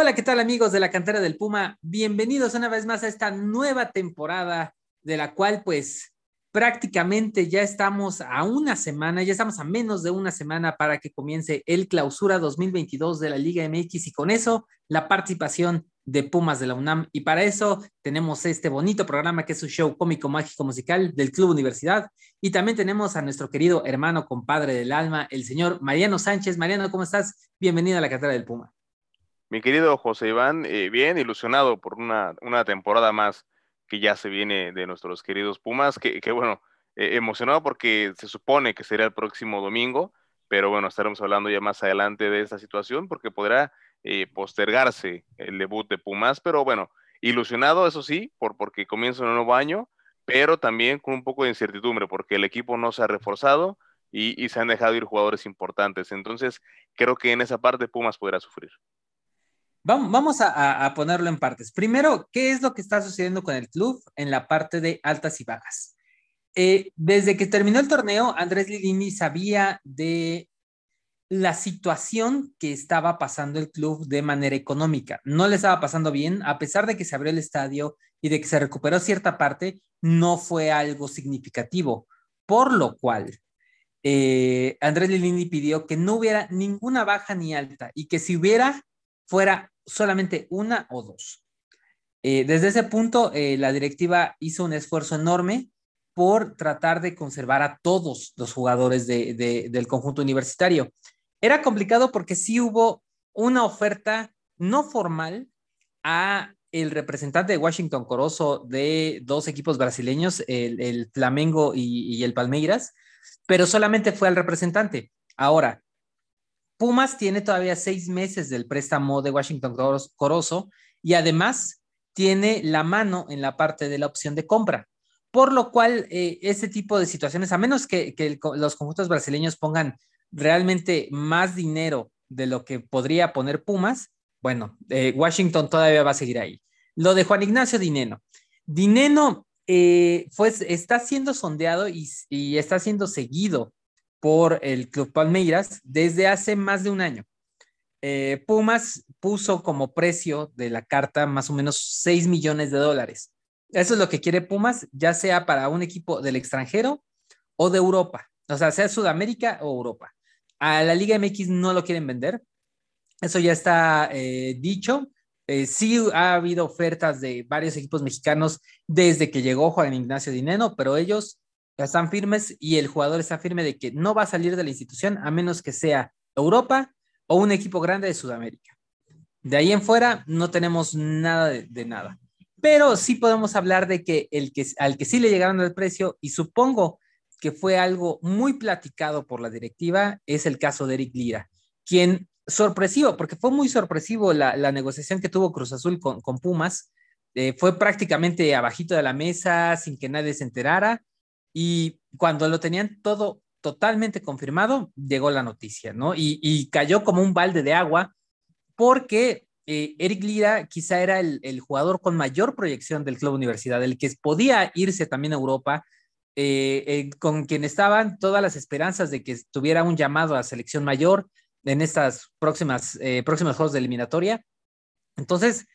Hola, ¿qué tal amigos de la cantera del Puma? Bienvenidos una vez más a esta nueva temporada de la cual pues prácticamente ya estamos a una semana, ya estamos a menos de una semana para que comience el clausura 2022 de la Liga MX y con eso la participación de Pumas de la UNAM. Y para eso tenemos este bonito programa que es su show cómico, mágico, musical del Club Universidad. Y también tenemos a nuestro querido hermano, compadre del alma, el señor Mariano Sánchez. Mariano, ¿cómo estás? Bienvenido a la cantera del Puma. Mi querido José Iván, eh, bien ilusionado por una, temporada más que ya se viene de nuestros queridos Pumas, que, que bueno, eh, emocionado porque se supone que será el próximo domingo, pero bueno, estaremos hablando ya más adelante de esta situación porque podrá eh, postergarse el debut de Pumas, pero bueno, ilusionado, eso sí, por, porque comienza un nuevo año, pero también con un poco de incertidumbre porque el equipo no se ha reforzado y, y se han dejado ir jugadores importantes. Entonces, creo que en esa parte Pumas podrá sufrir. Vamos a, ponerlo en partes. Primero, ¿qué es lo que está sucediendo con el club en la parte de altas y bajas? Eh, desde que terminó el torneo, Andrés Lilini sabía de la situación que estaba pasando el club de manera económica. No le estaba pasando bien, a pesar de que se abrió el estadio y de que se recuperó cierta parte, no fue algo significativo. Por lo cual, eh, Andrés Lilini pidió que no hubiera ninguna baja ni alta y que si hubiera, fuera solamente una o dos. Eh, desde ese punto, eh, la directiva hizo un esfuerzo enorme por tratar de conservar a todos los jugadores del conjunto universitario. Era complicado porque sí hubo una oferta no formal a el representante de Washington Corozo de dos equipos brasileños, el, Flamengo y, y, el Palmeiras, pero solamente fue al representante. Ahora, Pumas tiene todavía seis meses del préstamo de Washington Corozo y además tiene la mano en la parte de la opción de compra. Por lo cual, eh, ese tipo de situaciones, a menos que, los conjuntos brasileños pongan realmente más dinero de lo que podría poner Pumas, bueno, eh, Washington todavía va a seguir ahí. Lo de Juan Ignacio Dineno. Dineno eh, pues, está siendo sondeado y está siendo seguido por el Club Palmeiras desde hace más de un año. Eh, Pumas puso como precio de la carta más o menos 6 millones de dólares. Eso es lo que quiere Pumas, ya sea para un equipo del extranjero o de Europa, o sea, sea Sudamérica o Europa. A la Liga MX no lo quieren vender, eso ya está eh, dicho. Eh, sí ha habido ofertas de varios equipos mexicanos desde que llegó Juan Ignacio Dineno, pero ellos están firmes y el jugador está firme de que no va a salir de la institución a menos que sea Europa o un equipo grande de Sudamérica. De ahí en fuera no tenemos nada de, nada. Pero sí podemos hablar de que, el que al que sí le llegaron el precio y supongo que fue algo muy platicado por la directiva es el caso de Eric Lira, quien sorpresivo, porque fue muy sorpresivo la, negociación que tuvo Cruz Azul con, Pumas, eh, fue prácticamente abajito de la mesa, sin que nadie se enterara, y cuando lo tenían todo totalmente confirmado, llegó la noticia, ¿no? Y, cayó como un balde de agua porque eh, Eric Lira quizá era el, jugador con mayor proyección del club universidad, el que podía irse también a Europa, eh, eh, con quien estaban todas las esperanzas de que tuviera un llamado a selección mayor en estas próximas próximos juegos de eliminatoria. Entonces,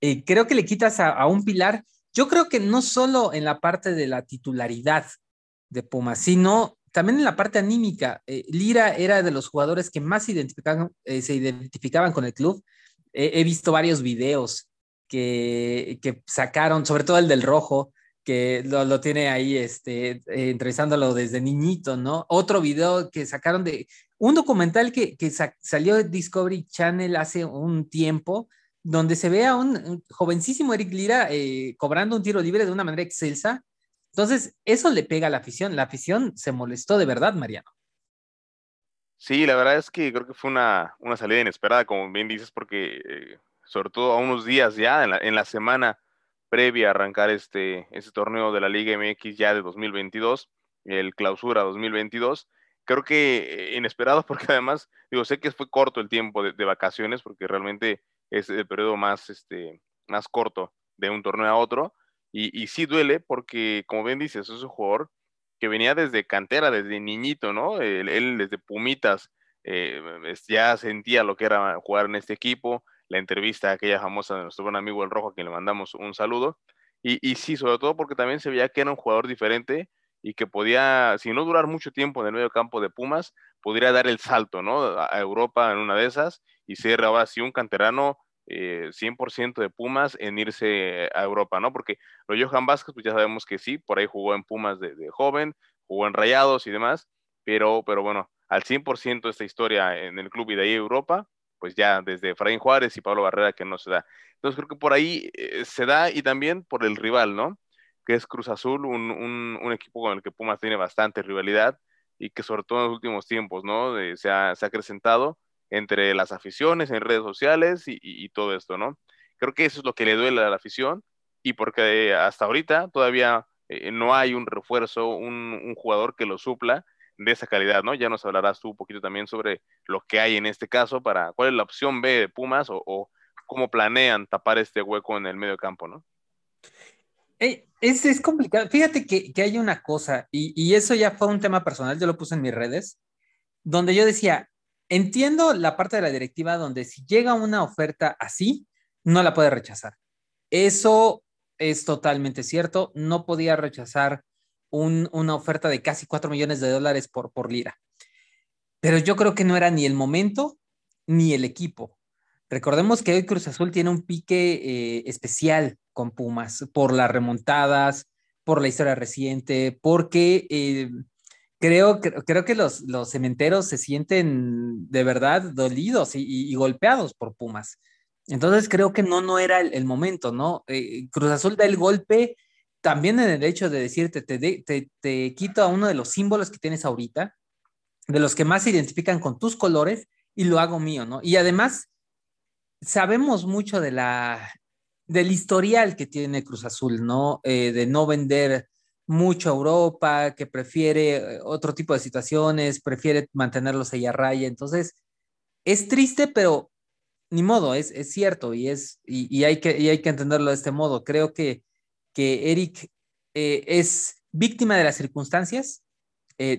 creo que le quitas a un pilar yo creo que no solo en la parte de la titularidad de Pumas, sino también en la parte anímica. Eh, Lira era de los jugadores que más eh, se identificaban con el club. he visto varios videos que, que, sacaron, sobre todo el del rojo, que lo, tiene ahí este, eh, entrevistándolo desde niñito, ¿no? Otro video que sacaron de un documental que, que salió de Discovery Channel hace un tiempo, donde se ve a un jovencísimo Eric Lira eh, cobrando un tiro libre de una manera excelsa. Entonces, eso le pega a la afición. La afición se molestó de verdad, Mariano. Sí, la verdad es que creo que fue una, una salida inesperada, como bien dices, porque eh, sobre todo a unos días ya, en la, semana previa a arrancar este, este torneo de la Liga MX ya de 2022, el clausura 2022, creo que eh, inesperado porque además, digo, sé que fue corto el tiempo de, de vacaciones, porque realmente es el periodo más, este, más corto de un torneo a otro. Y, sí duele porque, como bien dices, es un jugador que venía desde cantera, desde niñito, ¿no? Él, desde Pumitas eh, ya sentía lo que era jugar en este equipo, la entrevista aquella famosa de nuestro buen amigo El Rojo, a quien le mandamos un saludo. Y, y sí, sobre todo porque también se veía que era un jugador diferente y que podía, si no durar mucho tiempo en el medio campo de Pumas, podría dar el salto, ¿no? A Europa en una de esas y ser ahora sí un canterano 100% eh, de Pumas en irse a Europa, ¿no? Porque lo Johan Vázquez, pues ya sabemos que sí, por ahí jugó en Pumas de, joven, jugó en Rayados y demás, pero, pero bueno, al 100% esta historia en el club y de ahí Europa, pues ya desde Fraín Juárez y Pablo Barrera que no se da. Entonces creo que por ahí eh, se da y también por el rival, ¿no? que es Cruz Azul, un, un, equipo con el que Pumas tiene bastante rivalidad y que sobre todo en los últimos tiempos, ¿no? se, ha, se, ha, acrecentado entre las aficiones, en redes sociales y, y, todo esto, ¿no? Creo que eso es lo que le duele a la afición y porque hasta ahorita todavía eh, no hay un refuerzo, un, un, jugador que lo supla de esa calidad, ¿no? Ya nos hablarás tú un poquito también sobre lo que hay en este caso para cuál es la opción B de Pumas o, o cómo planean tapar este hueco en el medio campo, ¿no? Eh, es, es, complicado. Fíjate que, que hay una cosa, y, y, eso ya fue un tema personal, yo lo puse en mis redes, donde yo decía, entiendo la parte de la directiva donde si llega una oferta así, no la puede rechazar. Eso es totalmente cierto. No podía rechazar un, una oferta de casi 4 millones de dólares por, por lira. Pero yo creo que no era ni el momento ni el equipo. Recordemos que hoy Cruz Azul tiene un pique eh, especial con Pumas por las remontadas, por la historia reciente, porque eh, creo, creo que los, los cementeros se sienten de verdad dolidos y, golpeados por Pumas. Entonces creo que no, no era el, momento, ¿no? Eh, Cruz Azul da el golpe también en el hecho de decirte, te, te, te quito a uno de los símbolos que tienes ahorita, de los que más se identifican con tus colores, y lo hago mío, ¿no? Y además, sabemos mucho de la, del historial que tiene Cruz Azul, ¿no? Eh, de no vender mucho a Europa, que prefiere eh, otro tipo de situaciones, prefiere mantenerlos ahí a raya. Entonces, es triste, pero ni modo, es, es cierto y, es, y, hay que, y hay que entenderlo de este modo. Creo que, que Eric eh, es víctima de las circunstancias.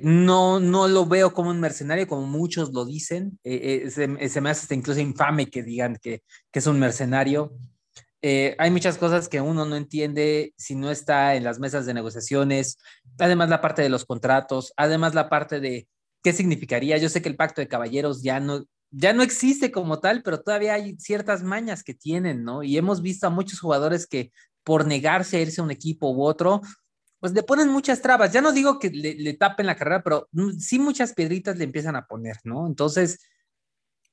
no, no lo veo como un mercenario, como muchos lo dicen. se, me hace hasta incluso infame que digan que, que es un mercenario. Eh, hay muchas cosas que uno no entiende si no está en las mesas de negociaciones, además la parte de los contratos, además la parte de qué significaría. Yo sé que el pacto de caballeros ya no, ya no existe como tal, pero todavía hay ciertas mañas que tienen, ¿no? Y hemos visto a muchos jugadores que por negarse a irse a un equipo u otro, pues le ponen muchas trabas. Ya no digo que le, le tapen la carrera, pero sí muchas piedritas le empiezan a poner, ¿no? Entonces,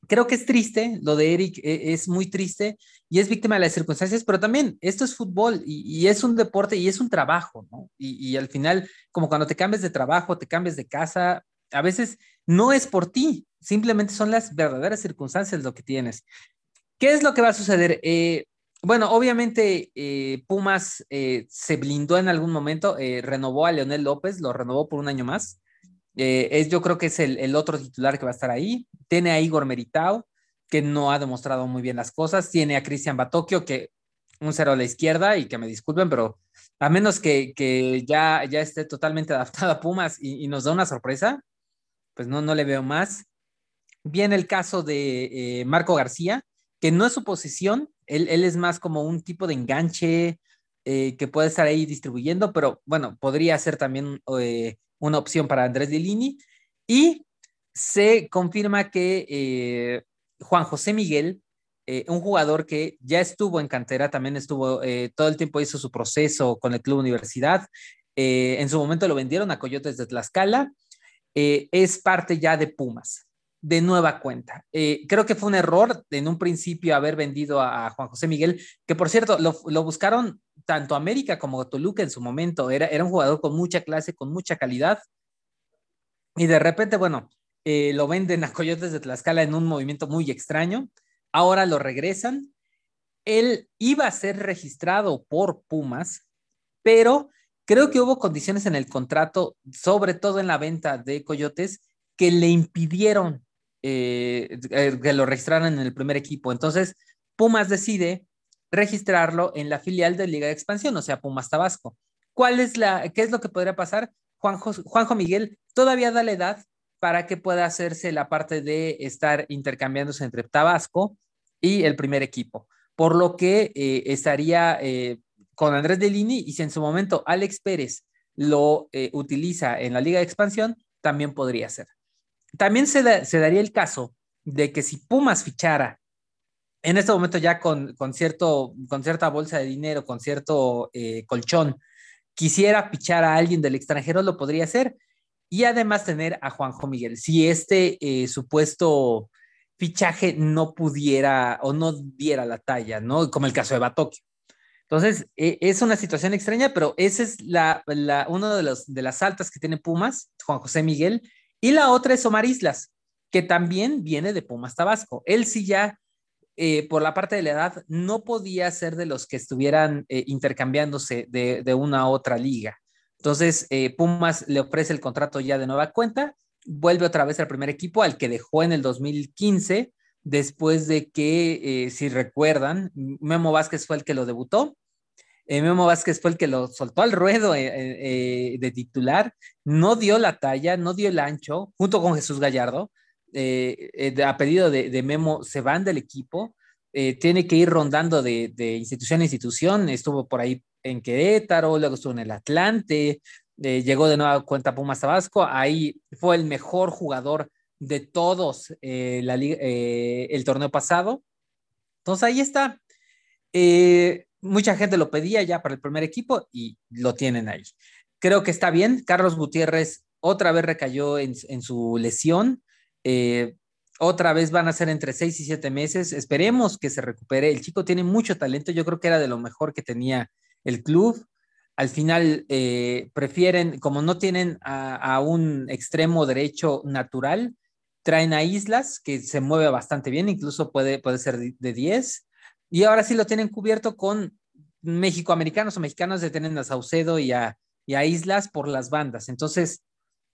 creo que es triste, lo de Eric e, es muy triste y es víctima de las circunstancias, pero también esto es fútbol y, es un deporte y es un trabajo, ¿no? Y, al final, como cuando te cambias de trabajo, te cambias de casa, a veces no es por ti, simplemente son las verdaderas circunstancias lo que tienes. ¿Qué es lo que va a suceder? Eh, bueno, obviamente eh, Pumas eh, se blindó en algún momento, renovó a Leonel López, lo renovó por un año más. Eh, es, yo creo que es el, otro titular que va a estar ahí. Tiene a Igor Meritao, que no ha demostrado muy bien las cosas. Tiene a Cristian Batocchio, que un cero a la izquierda, y que me disculpen, pero a menos que, que ya, ya esté totalmente adaptado a Pumas y, nos da una sorpresa, pues no, no le veo más. Viene el caso de eh, Marco García, que no es su posición, él, él, es más como un tipo de enganche eh, que puede estar ahí distribuyendo, pero bueno, podría ser también una opción para Andrés Lilini. Y se confirma que eh, Juan José Miguel, eh, un jugador que ya estuvo en cantera, también estuvo, eh, todo el tiempo hizo su proceso con el Club Universidad. en su momento lo vendieron a Coyotes de Tlaxcala. es parte ya de Pumas, de nueva cuenta. creo que fue un error en un principio haber vendido a, Juan José Miguel, que por cierto, lo, lo buscaron tanto América como Toluca en su momento. Era, era un jugador con mucha clase, con mucha calidad. Y de repente, bueno, eh, lo venden a Coyotes de Tlaxcala en un movimiento muy extraño. Ahora lo regresan. Él iba a ser registrado por Pumas, pero creo que hubo condiciones en el contrato, sobre todo en la venta de Coyotes, que le impidieron eh, eh, que lo registraran en el primer equipo. Entonces, Pumas decide registrarlo en la filial de Liga de Expansión, o sea, Pumas Tabasco. ¿Cuál es la, qué es lo que podría pasar? Juanjo, Juanjo Miguel todavía da la edad para que pueda hacerse la parte de estar intercambiándose entre Tabasco y el primer equipo, por lo que eh, estaría eh, con Andrés Delini y si en su momento Alex Pérez lo eh, utiliza en la Liga de Expansión, también podría ser. También se, daría el caso de que si Pumas fichara en este momento ya con, con, cierto, con cierta bolsa de dinero, con cierto colchón, quisiera fichar a alguien del extranjero, lo podría hacer. Y además tener a Juanjo Miguel. Si este supuesto fichaje no pudiera o no diera la talla, ¿no? Como el caso de Batokio. Entonces, e, es una situación extraña, pero esa es la, la una de, los, de las altas que tiene Pumas, Juan José Miguel, y la otra es Omar Islas, que también viene de Pumas Tabasco. Él sí ya, eh, por la parte de la edad, no podía ser de los que estuvieran eh, intercambiándose de, una a otra liga. Entonces, eh, Pumas le ofrece el contrato ya de nueva cuenta vuelve otra vez al primer equipo, al que dejó en el 2015, después de que, si recuerdan, Memo Vázquez fue el que lo debutó. Memo Vázquez fue el que lo soltó al ruedo de titular, no dio la talla, no dio el ancho, junto con Jesús Gallardo. A pedido de, Memo, se van del equipo. tiene que ir rondando de, institución a institución. Estuvo por ahí en Querétaro, luego estuvo en el Atlante, eh, llegó de nueva cuenta Pumas Tabasco, ahí fue el mejor jugador de todos eh, la, eh, el torneo pasado. Entonces ahí está. mucha gente lo pedía ya para el primer equipo y lo tienen ahí. Creo que está bien. Carlos Gutiérrez otra vez recayó en su lesión. Otra vez van a ser entre seis y siete meses. Esperemos que se recupere. El chico tiene mucho talento. Yo creo que era de lo mejor que tenía el club al final eh, prefieren, como no tienen a, un extremo derecho natural, traen a Islas, que se mueve bastante bien, incluso puede, puede ser de 10, y ahora sí lo tienen cubierto con mexicoamericanos o mexicanos, de tienen a Saucedo y a, y a Islas por las bandas. Entonces,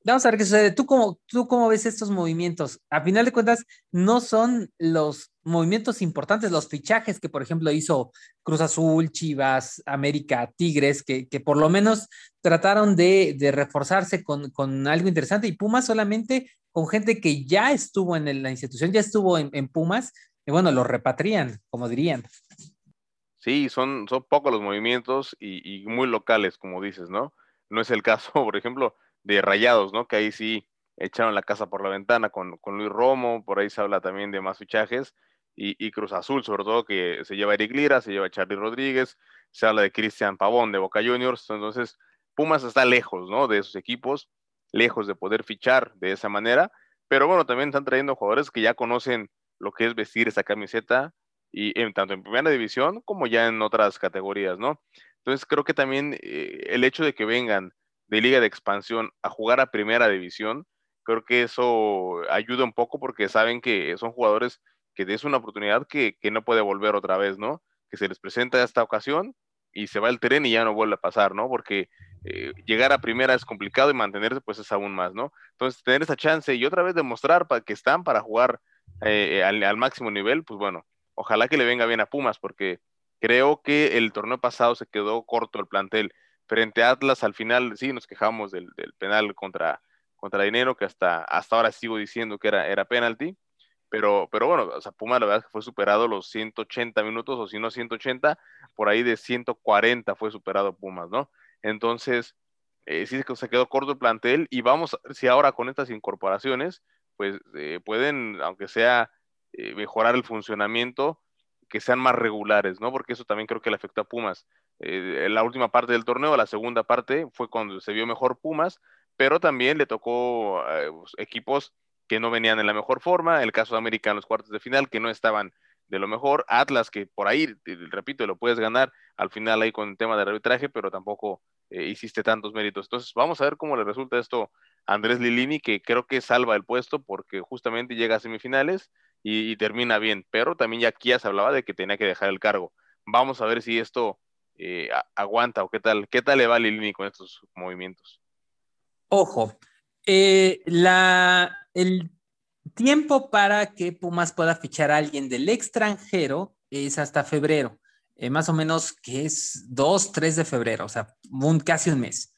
Vamos a ver qué sucede. ¿Tú cómo, ¿Tú cómo ves estos movimientos? A final de cuentas, no son los movimientos importantes, los fichajes que, por ejemplo, hizo Cruz Azul, Chivas, América, Tigres, que, por lo menos trataron de, reforzarse con, algo interesante y Pumas solamente con gente que ya estuvo en la institución, ya estuvo en, Pumas, y bueno, los repatrian, como dirían. Sí, son, son pocos los movimientos y muy locales, como dices, ¿no? No es el caso, por ejemplo, de Rayados, ¿no? Que ahí sí echaron la casa por la ventana con, Luis Romo, por ahí se habla también de más fichajes, y, Cruz Azul, sobre todo, que se lleva Eric Lira, se lleva Charlie Rodríguez, se habla de Cristian Pavón de Boca Juniors, entonces Pumas está lejos, ¿no? De esos equipos, lejos de poder fichar de esa manera, pero bueno, también están trayendo jugadores que ya conocen lo que es vestir esa camiseta, y en, tanto en primera división como ya en otras categorías, ¿no? Entonces creo que también eh, el hecho de que vengan de liga de expansión a jugar a primera división, creo que eso ayuda un poco porque saben que son jugadores que es una oportunidad que, no puede volver otra vez, ¿no? Que se les presenta esta ocasión y se va el tren y ya no vuelve a pasar, ¿no? Porque eh, llegar a primera es complicado y mantenerse pues es aún más, ¿no? Entonces tener esa chance y otra vez demostrar para que están para jugar eh, al, máximo nivel, pues bueno, ojalá que le venga bien a Pumas porque creo que el torneo pasado se quedó corto el plantel frente a Atlas, al final sí nos quejamos del, penal contra, contra Dinero, que hasta, hasta ahora sigo diciendo que era, era penalti, pero, pero bueno, o sea, Puma la verdad es que fue superado los 180 minutos, o si no 180, por ahí de 140 fue superado Pumas, ¿no? Entonces, eh, sí se quedó corto el plantel y vamos si ahora con estas incorporaciones, pues eh, pueden, aunque sea eh, mejorar el funcionamiento, que sean más regulares, ¿no? Porque eso también creo que le afectó a Pumas. Eh, la última parte del torneo, la segunda parte fue cuando se vio mejor Pumas, pero también le tocó eh, pues, equipos que no venían en la mejor forma, el caso de América en los cuartos de final, que no estaban de lo mejor, Atlas, que por ahí, repito, lo puedes ganar al final ahí con el tema del arbitraje, pero tampoco eh, hiciste tantos méritos. Entonces, vamos a ver cómo le resulta esto a Andrés Lilini, que creo que salva el puesto porque justamente llega a semifinales y, y termina bien, pero también ya ya se hablaba de que tenía que dejar el cargo. Vamos a ver si esto eh, aguanta o qué tal, qué tal le va a Lilini con estos movimientos. Ojo, eh, la, el tiempo para que Pumas pueda fichar a alguien del extranjero es hasta febrero, eh, más o menos que es 2, 3 de febrero, o sea, un, casi un mes.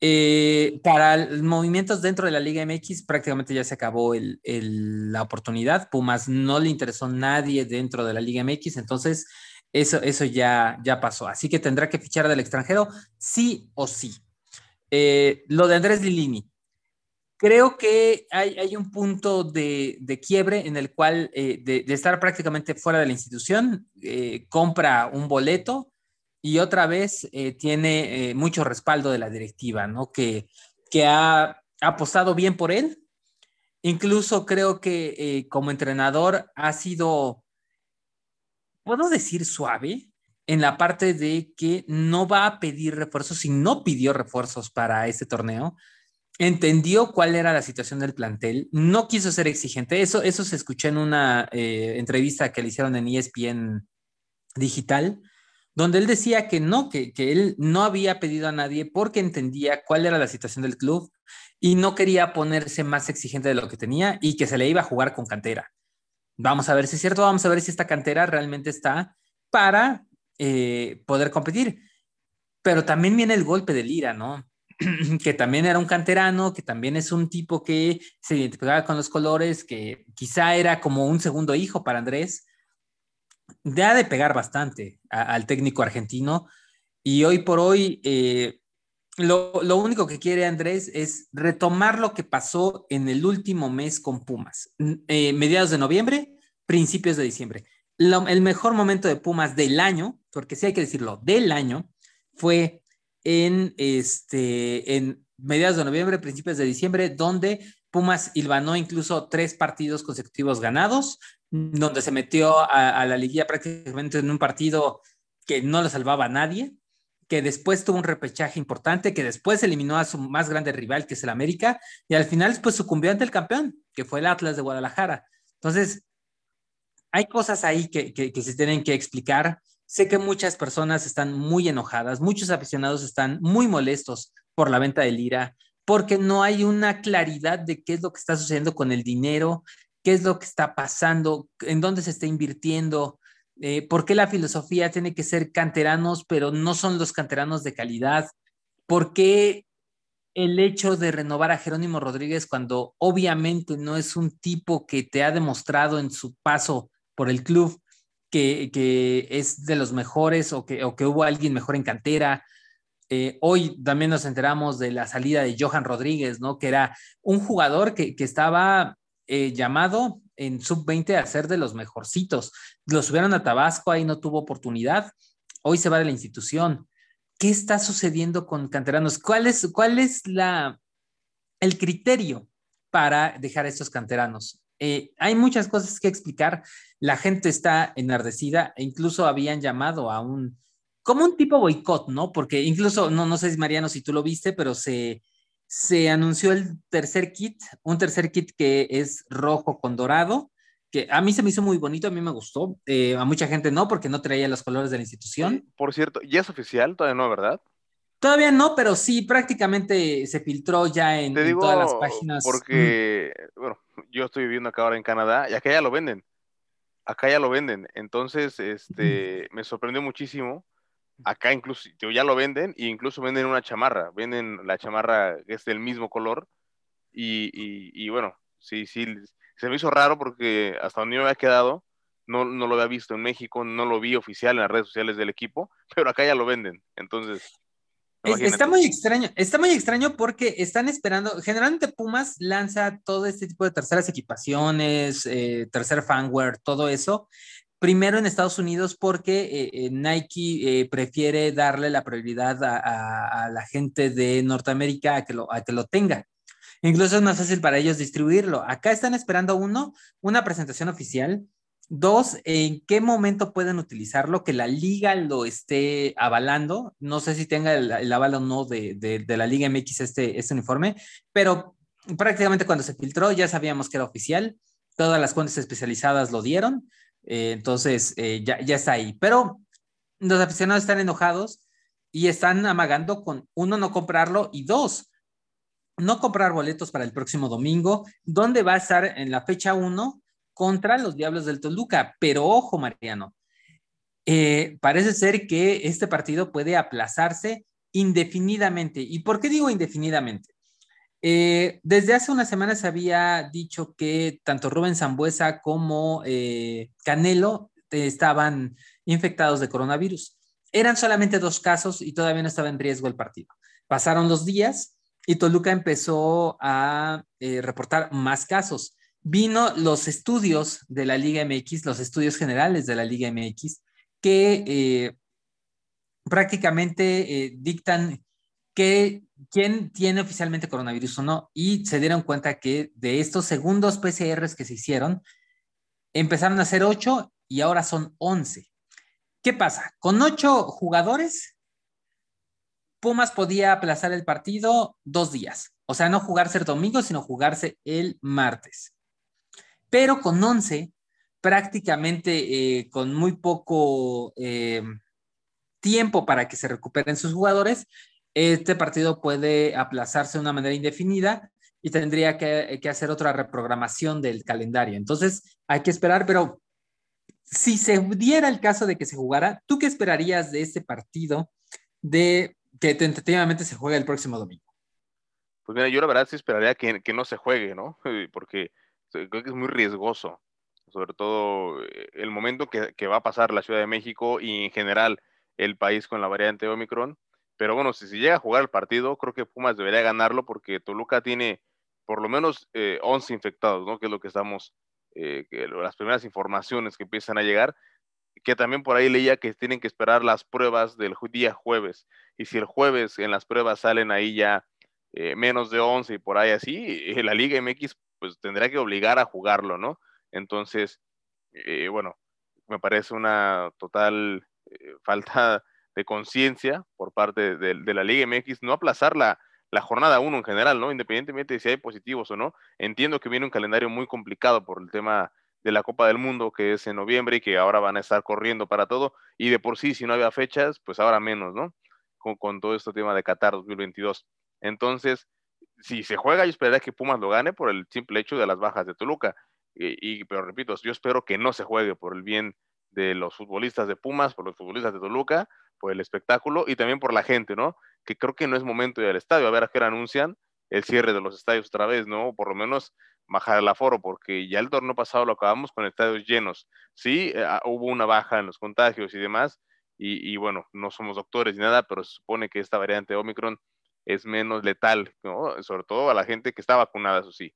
Eh, para movimientos dentro de la Liga MX prácticamente ya se acabó la oportunidad. Pumas no le interesó nadie dentro de la Liga MX, entonces eso, eso ya, ya pasó. Así que tendrá que fichar del extranjero sí o sí. Eh, lo de Andrés Lilini. Creo que hay, un punto de, quiebre en el cual, eh, de, estar prácticamente fuera de la institución, compra un boleto y otra vez eh, tiene eh, mucho respaldo de la directiva, ¿no? Que, que ha, apostado bien por él. Incluso creo que eh, como entrenador ha sido, puedo decir suave, en la parte de que no va a pedir refuerzos y no pidió refuerzos para este torneo. Entendió cuál era la situación del plantel, no quiso ser exigente. Eso, eso se escuchó en una entrevista que le hicieron en ESPN Digital donde él decía que no, que, él no había pedido a nadie porque entendía cuál era la situación del club y no quería ponerse más exigente de lo que tenía y que se le iba a jugar con cantera. Vamos a ver si es cierto, vamos a ver si esta cantera realmente está para eh, poder competir. Pero también viene el golpe de Lira, ¿no? que también era un canterano, que también es un tipo que se identificaba con los colores, que quizá era como un segundo hijo para Andrés ha de pegar bastante al técnico argentino y hoy por hoy eh, lo, único que quiere Andrés es retomar lo que pasó en el último mes con Pumas, eh, mediados de noviembre, principios de diciembre. el mejor momento de Pumas del año, porque sí hay que decirlo, del año, fue en, este, en mediados de noviembre, principios de diciembre, donde Pumas hilvanó incluso tres partidos consecutivos ganados, donde se metió a, la liguilla prácticamente en un partido que no lo salvaba a nadie, que después tuvo un repechaje importante, que después eliminó a su más grande rival, que es el América, y al final pues sucumbió ante el campeón, que fue el Atlas de Guadalajara. Entonces, hay cosas ahí que, que se tienen que explicar. Sé que muchas personas están muy enojadas, muchos aficionados están muy molestos por la venta de Lira, porque no hay una claridad de qué es lo que está sucediendo con el dinero, qué es lo que está pasando, en dónde se está invirtiendo, eh, por qué la filosofía tiene que ser canteranos, pero no son los canteranos de calidad, por qué el hecho de renovar a Jerónimo Rodríguez cuando obviamente no es un tipo que te ha demostrado en su paso por el club que, es de los mejores o que, que hubo alguien mejor en cantera. Eh, hoy también nos enteramos de la salida de Johan Rodríguez, ¿no? Que era un jugador que, que estaba eh, llamado en sub-20 a ser de los mejorcitos. Lo subieron a Tabasco, ahí no tuvo oportunidad. Hoy se va de la institución. ¿Qué está sucediendo con canteranos? ¿Cuál es, cuál es la, el criterio para dejar a estos canteranos? Eh, hay muchas cosas que explicar. La gente está enardecida e incluso habían llamado a un, como un tipo boicot, ¿no? Porque incluso, no, no sé Mariano, si tú lo viste, pero se, se anunció el tercer kit, un tercer kit que es rojo con dorado, que a mí se me hizo muy bonito, a mí me gustó, eh, a mucha gente no, porque no traía los colores de la institución. Por cierto, ¿ya es oficial? Todavía no, ¿verdad? Todavía no, pero sí, prácticamente se filtró ya en, todas las páginas. Porque, bueno, yo estoy viviendo acá ahora en Canadá y acá ya lo venden. Acá ya lo venden. Entonces, este, me sorprendió muchísimo Acá incluso ya lo venden e incluso venden una chamarra, venden la chamarra que es del mismo color y, y, bueno, sí, sí, se me hizo raro porque hasta donde yo me había quedado no, no lo había visto en México, no lo vi oficial en las redes sociales del equipo, pero acá ya lo venden, entonces... Está muy extraño, está muy extraño porque están esperando, generalmente Pumas lanza todo este tipo de terceras equipaciones, eh, tercer fanware, todo eso, primero en Estados Unidos porque eh, eh, Nike eh, prefiere darle la prioridad a, la gente de Norteamérica a que, lo, a que lo tenga. Incluso es más fácil para ellos distribuirlo. Acá están esperando uno, una presentación oficial. Dos, en qué momento pueden utilizarlo, que la liga lo esté avalando. No sé si tenga el, aval o no de, de, la Liga MX este, este uniforme, pero prácticamente cuando se filtró ya sabíamos que era oficial. Todas las cuentas especializadas lo dieron. Eh, entonces, eh, ya, está ahí. Pero los aficionados están enojados y están amagando con, uno, no comprarlo y dos, no comprar boletos para el próximo domingo, donde va a estar en la fecha 1 contra los Diablos del Toluca. Pero ojo, Mariano, eh, parece ser que este partido puede aplazarse indefinidamente. ¿Y por qué digo indefinidamente? Eh, desde hace unas semanas había dicho que tanto Rubén Zambuesa como eh, Canelo estaban infectados de coronavirus. Eran solamente dos casos y todavía no estaba en riesgo el partido. Pasaron los días y Toluca empezó a eh, reportar más casos. Vino los estudios de la Liga MX, los estudios generales de la Liga MX, que prácticamente dictan que quién tiene oficialmente coronavirus o no, y se dieron cuenta que de estos segundos PCRs que se hicieron, empezaron a ser 8 y ahora son 11. ¿Qué pasa? Con 8 jugadores, Pumas podía aplazar el partido dos días, o sea, no jugarse el domingo, sino jugarse el martes. Pero con 11, prácticamente eh, con muy poco eh, tiempo para que se recuperen sus jugadores, este partido puede aplazarse de una manera indefinida y tendría que, hacer otra reprogramación del calendario. Entonces, hay que esperar, pero si se diera el caso de que se jugara, ¿tú qué esperarías de este partido de que tentativamente se juegue el próximo domingo? Pues mira, yo la verdad sí esperaría que, no se juegue, ¿no? Porque creo que es muy riesgoso, sobre todo eh, el momento que, que va a pasar la Ciudad de México y en general el país con la variante Omicron pero bueno, si se llega a jugar el partido, creo que Pumas debería ganarlo porque Toluca tiene por lo menos 11 eh, infectados, ¿no? Que es lo que estamos, eh, que las primeras informaciones que empiezan a llegar, que también por ahí leía que tienen que esperar las pruebas del día jueves. Y si el jueves en las pruebas salen ahí ya eh, menos de 11 y por ahí así, la Liga MX pues tendrá que obligar a jugarlo, ¿no? Entonces, bueno, me parece una total falta de conciencia por parte de, la Liga MX, no aplazar la, jornada 1 en general, ¿no? Independientemente de si hay positivos o no. Entiendo que viene un calendario muy complicado por el tema de la Copa del Mundo, que es en noviembre y que ahora van a estar corriendo para todo. Y de por sí, si no había fechas, pues ahora menos, ¿no? Con, todo este tema de Qatar 2022. Entonces, si se juega, yo esperaría que Pumas lo gane por el simple hecho de las bajas de Toluca. Y, y, pero repito, yo espero que no se juegue por el bien de los futbolistas de Pumas, por los futbolistas de Toluca, por el espectáculo y también por la gente, ¿no? Que creo que no es momento de ir al estadio. A ver a qué anuncian el cierre de los estadios otra vez, ¿no? Por lo menos bajar el aforo, porque ya el torneo pasado lo acabamos con estadios llenos. Sí, eh, ah, hubo una baja en los contagios y demás, y, bueno, no somos doctores ni nada, pero se supone que esta variante Omicron es menos letal, ¿no? Sobre todo a la gente que está vacunada, eso sí,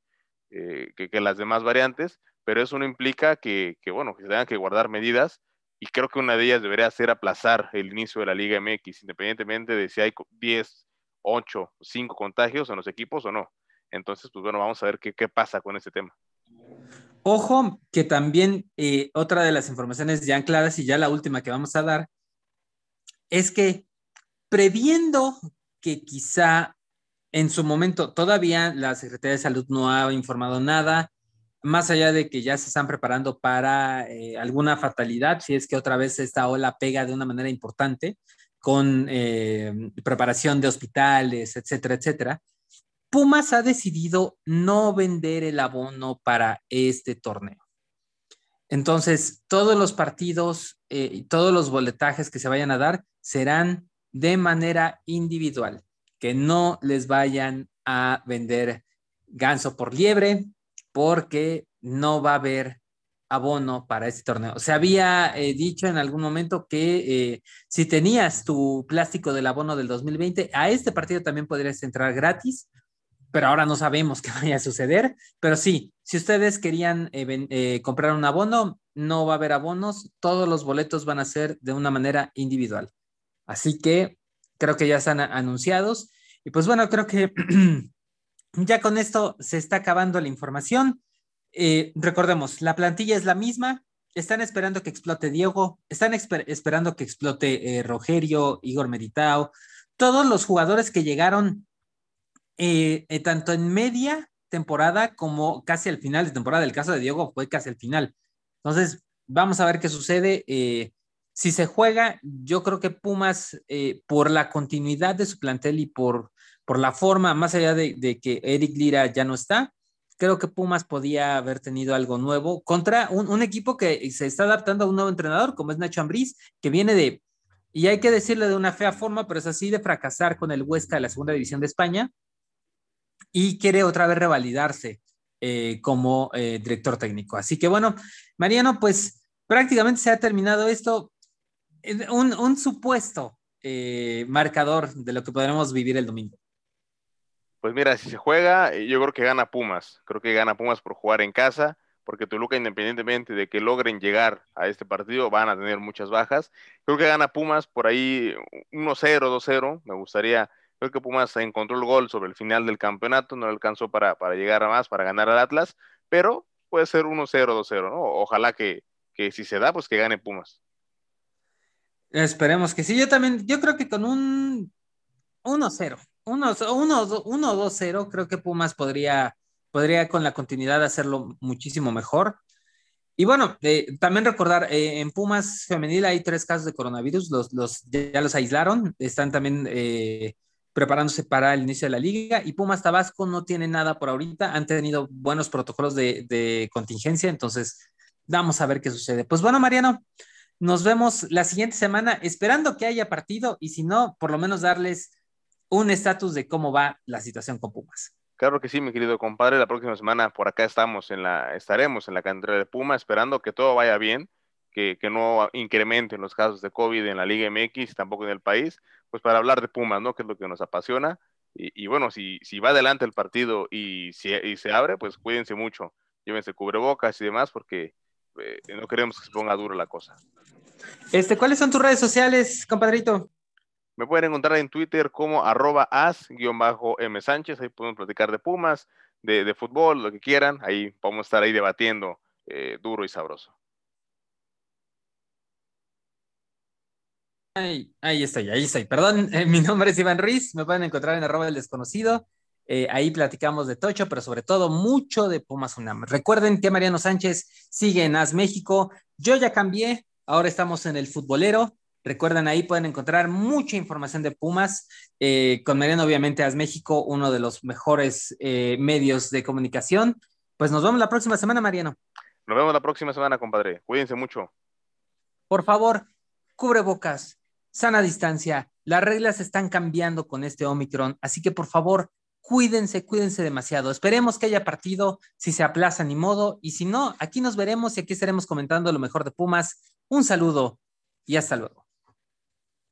eh, que, las demás variantes, pero eso no implica que, que, bueno, que se tengan que guardar medidas y creo que una de ellas debería ser aplazar el inicio de la Liga MX, independientemente de si hay 10, 8, 5 contagios en los equipos o no. Entonces, pues bueno, vamos a ver qué, qué pasa con ese tema. Ojo, que también eh, otra de las informaciones ya ancladas y ya la última que vamos a dar es que previendo que quizá en su momento todavía la Secretaría de Salud no ha informado nada, más allá de que ya se están preparando para eh, alguna fatalidad, si es que otra vez esta ola pega de una manera importante, con eh, preparación de hospitales, etcétera, etcétera, Pumas ha decidido no vender el abono para este torneo. Entonces, todos los partidos eh, y todos los boletajes que se vayan a dar serán de manera individual, que no les vayan a vender ganso por liebre, porque no va a haber abono para este torneo. Se había eh, dicho en algún momento que eh, si tenías tu plástico del abono del 2020, a este partido también podrías entrar gratis, pero ahora no sabemos qué vaya a suceder. Pero sí, si ustedes querían eh, comprar un abono, no va a haber abonos, todos los boletos van a ser de una manera individual. Así que creo que ya están anunciados. Y pues bueno, creo que Ya con esto se está acabando la información. Eh, recordemos, la plantilla es la misma. Están esperando que explote Diego, están esperando que explote eh, Rogerio, Igor Meritao, todos los jugadores que llegaron eh, tanto en media temporada como casi al final de temporada. El caso de Diego fue casi al final. Entonces, vamos a ver qué sucede. si se juega, yo creo que Pumas, por la continuidad de su plantel y por por la forma, más allá de, que Eric Lira ya no está, creo que Pumas podía haber tenido algo nuevo contra un, equipo que se está adaptando a un nuevo entrenador, como es Nacho Ambriz, que viene de y hay que decirlo de una fea forma, pero es así de fracasar con el Huesca de la segunda división de España y quiere otra vez revalidarse eh, como eh, director técnico. Así que bueno, Mariano, pues prácticamente se ha terminado esto. Un, un supuesto eh, marcador de lo que podremos vivir el domingo. Pues mira, si se juega, yo creo que gana Pumas. Creo que gana Pumas por jugar en casa, porque Toluca, independientemente de que logren llegar a este partido, van a tener muchas bajas. Creo que gana Pumas por ahí 1-0, 2-0. Me gustaría Creo que Pumas encontró el gol sobre el final del campeonato, no alcanzó para, para llegar a más, para ganar al Atlas, pero puede ser 1-0, 2-0, ¿no? Ojalá que, que si se da, pues que gane Pumas. Esperemos que sí. Yo también, yo creo que con un 1-0, 1-2-0, creo que Pumas podría, podría con la continuidad hacerlo muchísimo mejor. Y bueno, eh, también recordar, eh, en Pumas femenil hay tres casos de coronavirus, los, los, ya los aislaron, están también eh, preparándose para el inicio de la liga y Pumas Tabasco no tiene nada por ahorita, han tenido buenos protocolos de, contingencia, entonces vamos a ver qué sucede. Pues bueno, Mariano, nos vemos la siguiente semana esperando que haya partido y si no, por lo menos darles un estatus de cómo va la situación con Pumas. Claro que sí, mi querido compadre. La próxima semana por acá estamos en la, estaremos en la cantera de Pumas esperando que todo vaya bien, que, que no incrementen los casos de COVID en la Liga MX, tampoco en el país, pues para hablar de Pumas, ¿no? Que es lo que nos apasiona. Y, bueno, si, si va adelante el partido y, si, se abre, pues cuídense mucho. Llévense cubrebocas y demás porque eh, no queremos que se ponga duro la cosa. Este, ¿Cuáles son tus redes sociales, compadrito? Me pueden encontrar en Twitter como arroba as-m Sánchez. Ahí podemos platicar de Pumas, de, fútbol, lo que quieran. Ahí vamos a estar ahí debatiendo eh, duro y sabroso. Ahí, estoy, ahí estoy. Perdón, eh, mi nombre es Iván Ruiz, me pueden encontrar en arroba del desconocido. Eh, ahí platicamos de Tocho, pero sobre todo mucho de Pumas UNAM. Recuerden que Mariano Sánchez sigue en AS México. Yo ya cambié, ahora estamos en el futbolero. Recuerden, ahí pueden encontrar mucha información de Pumas. Eh, con Mariano, obviamente, AS México, uno de los mejores medios de comunicación. Pues nos vemos la próxima semana, Mariano. Nos vemos la próxima semana, compadre. Cuídense mucho. Por favor, cubrebocas, sana distancia. Las reglas están cambiando con este Omicron, así que por favor, cuídense, cuídense demasiado. Esperemos que haya partido, si se aplaza ni modo, y si no, aquí nos veremos y aquí estaremos comentando lo mejor de Pumas. Un saludo y hasta luego.